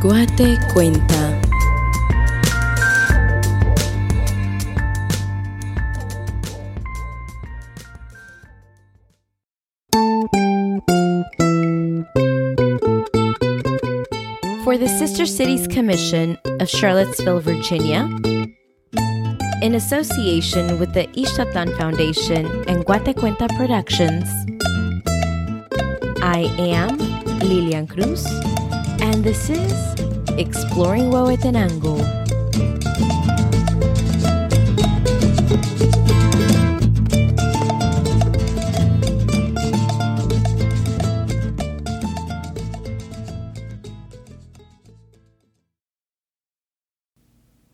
Guate cuenta. For the Sister Cities Commission of Charlottesville, Virginia, in association with the Ixtatlan Foundation and Guatecuenta Productions, I am Lilian Cruz, and this is Exploring Huehuetenango.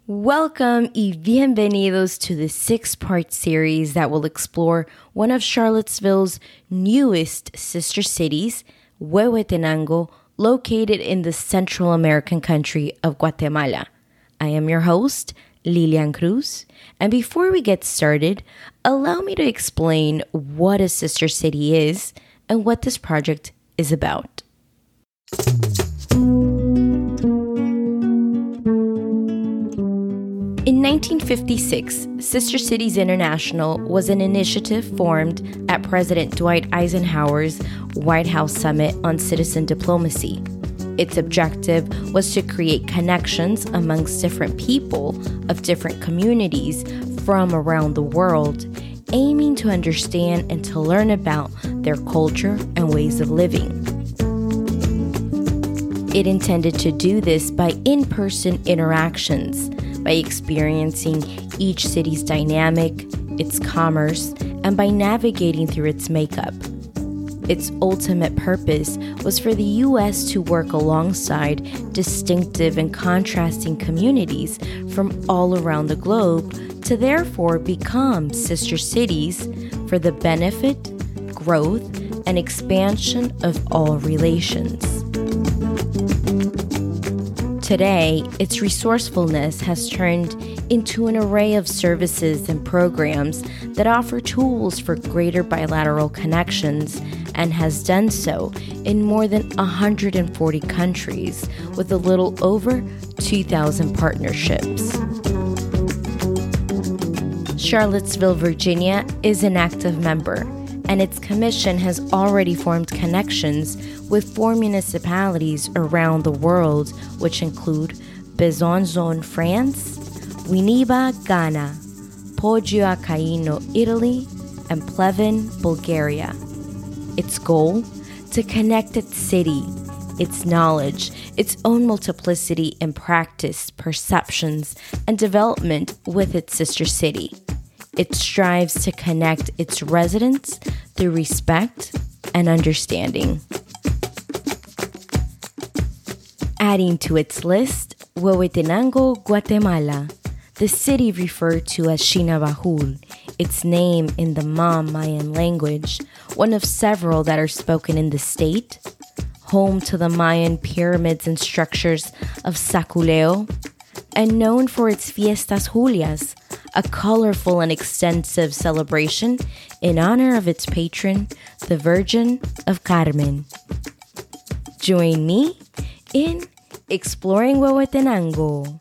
Welcome y bienvenidos to the six part series that will explore one of Charlottesville's newest sister cities, Huehuetenango, located in the Central American country of Guatemala. I am your host, Lilian Cruz, and before we get started, allow me to explain what a sister city is and what this project is about. In 1956, Sister Cities International was an initiative formed at President Dwight Eisenhower's White House Summit on Citizen Diplomacy. Its objective was to create connections amongst different people of different communities from around the world, aiming to understand and to learn about their culture and ways of living. It intended to do this by in person interactions by experiencing each city's dynamic, its commerce, and by navigating through its makeup. Its ultimate purpose was for the U.S. to work alongside distinctive and contrasting communities from all around the globe to therefore become sister cities for the benefit, growth, and expansion of all relations. Today, its resourcefulness has turned into an array of services and programs that offer tools for greater bilateral connections and has done so in more than 140 countries with a little over 2,000 partnerships. Charlottesville, Virginia is an active member and its commission has already formed connections with four municipalities around the world, which include Besançon, France, Winneba, Ghana, Poggio a Caiano, Italy, and Pleven, Bulgaria. Its goal? To connect its city, its knowledge, its own multiplicity in practice, perceptions, and development with its sister city. It strives to connect its residents through respect and understanding. Adding to its list, Huehuetenango, Guatemala, the city referred to as Xinabajul, its name in the Mam Mayan language, one of several that are spoken in the state, home to the Mayan pyramids and structures of Zaculeu, and known for its Fiestas Julias, a colorful and extensive celebration in honor of its patron, the Virgin of Carmen. Join me in exploring Huehuetenango.